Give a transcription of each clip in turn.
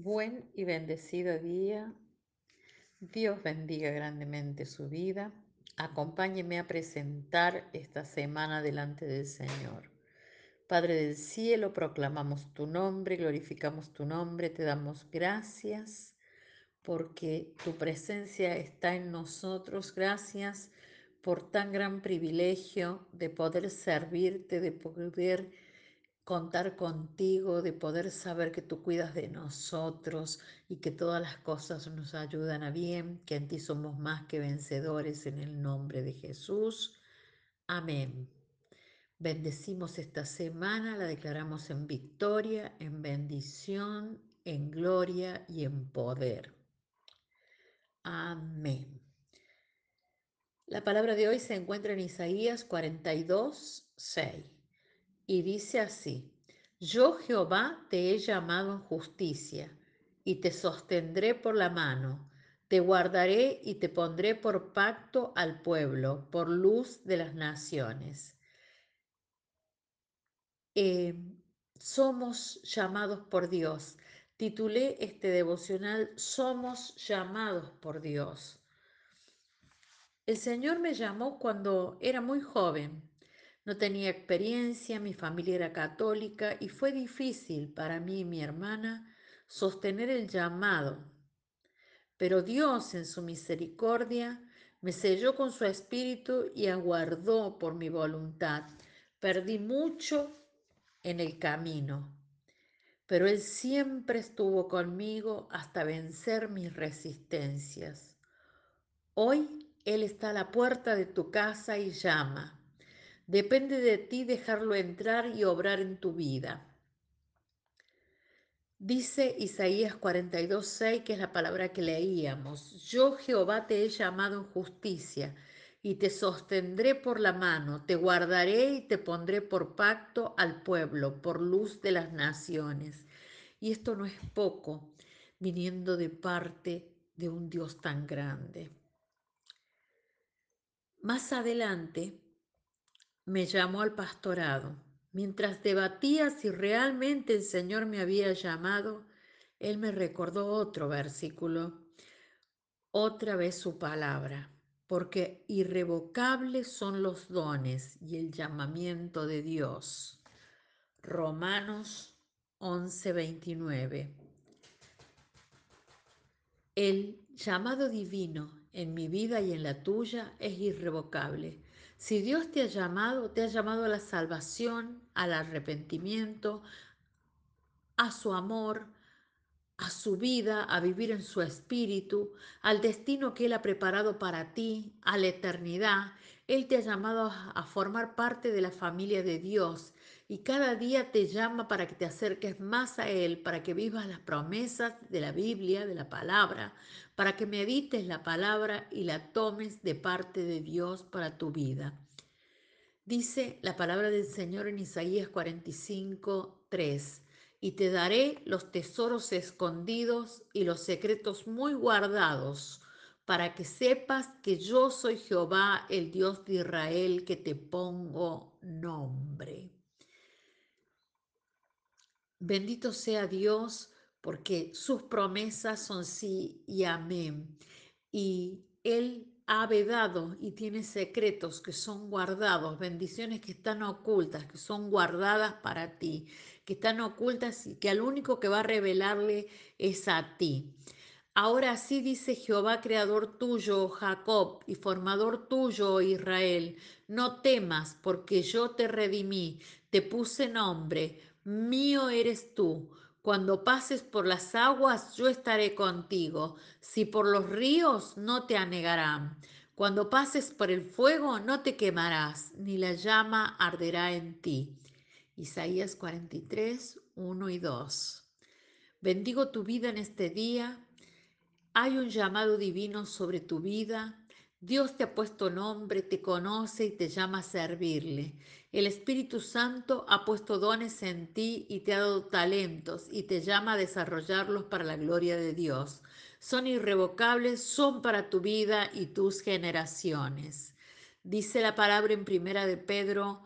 Buen y bendecido día. Dios bendiga grandemente su vida. Acompáñeme a presentar esta semana delante del Señor. Padre del cielo, proclamamos tu nombre, glorificamos tu nombre, te damos gracias porque tu presencia está en nosotros. Gracias por tan gran privilegio de poder servirte, de poder contar contigo, de poder saber que tú cuidas de nosotros y que todas las cosas nos ayudan a bien, que en ti somos más que vencedores en el nombre de Jesús. Amén. Bendecimos esta semana, la declaramos en victoria, en bendición, en gloria y en poder. Amén. La palabra de hoy se encuentra en Isaías 42, 6 y dice así, Yo Jehová te he llamado en justicia y te sostendré por la mano, te guardaré y te pondré por pacto al pueblo, por luz de las naciones. Eh, somos llamados por Dios. Titulé este devocional Somos llamados por Dios. El Señor me llamó cuando era muy joven. No tenía experiencia, mi familia era católica y fue difícil para mí y mi hermana sostener el llamado. Pero Dios en su misericordia me selló con su espíritu y aguardó por mi voluntad. Perdí mucho en el camino, pero Él siempre estuvo conmigo hasta vencer mis resistencias. Hoy él está a la puerta de tu casa y llama. Depende de ti dejarlo entrar y obrar en tu vida. Dice Isaías 42:6, que es la palabra que leíamos, yo Jehová te he llamado en justicia y te sostendré por la mano, te guardaré y te pondré por pacto al pueblo, por luz de las naciones. Y esto no es poco, viniendo de parte de un Dios tan grande. Más adelante me llamó al pastorado. Mientras debatía si realmente el Señor me había llamado, Él me recordó otro versículo, otra vez su palabra, porque irrevocables son los dones y el llamamiento de Dios. Romanos 11:29. El llamado divino en mi vida y en la tuya es irrevocable. Si Dios te ha llamado, te ha llamado a la salvación, al arrepentimiento, a su amor, a su vida, a vivir en su espíritu, al destino que Él ha preparado para ti, a la eternidad. Él te ha llamado a formar parte de la familia de Dios y cada día te llama para que te acerques más a Él, para que vivas las promesas de la Biblia, de la palabra, para que medites la palabra y la tomes de parte de Dios para tu vida. Dice la palabra del Señor en Isaías 45, 3 y te daré los tesoros escondidos y los secretos muy guardados, para que sepas que yo soy Jehová, el Dios de Israel, que te pongo nombre. Bendito sea Dios, porque sus promesas son sí y amén. Y Él ha vedado y tiene secretos que son guardados, bendiciones que están ocultas, que son guardadas para ti, que están ocultas y que al único que va a revelarle es a ti. Ahora sí dice Jehová, creador tuyo, Jacob, y formador tuyo, Israel, no temas, porque yo te redimí, te puse nombre, mío eres tú. Cuando pases por las aguas, yo estaré contigo. Si por los ríos, no te anegarán. Cuando pases por el fuego, no te quemarás, ni la llama arderá en ti. Isaías 43, 1 y 2. Bendigo tu vida en este día. Hay un llamado divino sobre tu vida. Dios te ha puesto nombre, te conoce y te llama a servirle. El Espíritu Santo ha puesto dones en ti y te ha dado talentos y te llama a desarrollarlos para la gloria de Dios. Son irrevocables, son para tu vida y tus generaciones. Dice la palabra en primera de Pedro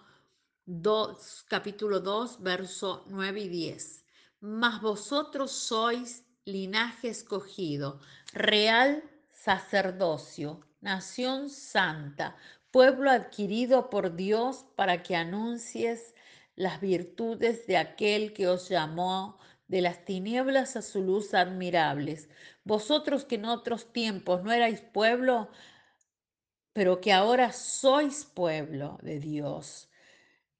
2, capítulo 2, verso 9 y 10. Mas vosotros sois linaje escogido, real sacerdocio, nación santa, pueblo adquirido por Dios para que anuncies las virtudes de aquel que os llamó de las tinieblas a su luz admirables. Vosotros que en otros tiempos no erais pueblo, pero que ahora sois pueblo de Dios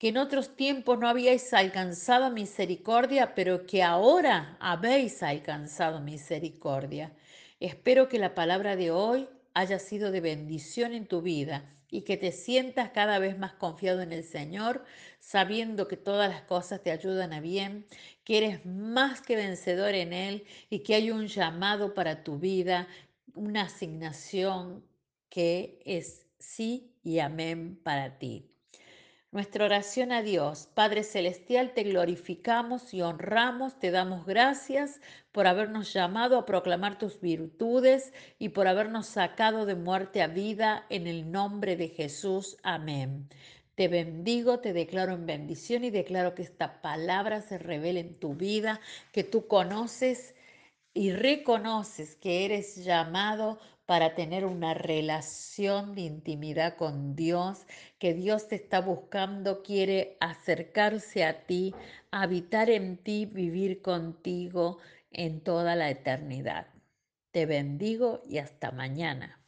que en otros tiempos no habíais alcanzado misericordia, pero que ahora habéis alcanzado misericordia. Espero que la palabra de hoy haya sido de bendición en tu vida y que te sientas cada vez más confiado en el Señor, sabiendo que todas las cosas te ayudan a bien, que eres más que vencedor en Él y que hay un llamado para tu vida, una asignación que es sí y amén para ti. Nuestra oración a Dios, Padre Celestial, te glorificamos y honramos, te damos gracias por habernos llamado a proclamar tus virtudes y por habernos sacado de muerte a vida en el nombre de Jesús. Amén. Te bendigo, te declaro en bendición y declaro que esta palabra se revele en tu vida, que tú conoces y reconoces que eres llamado para tener una relación de intimidad con Dios, que Dios te está buscando, quiere acercarse a ti, habitar en ti, vivir contigo en toda la eternidad. Te bendigo y hasta mañana.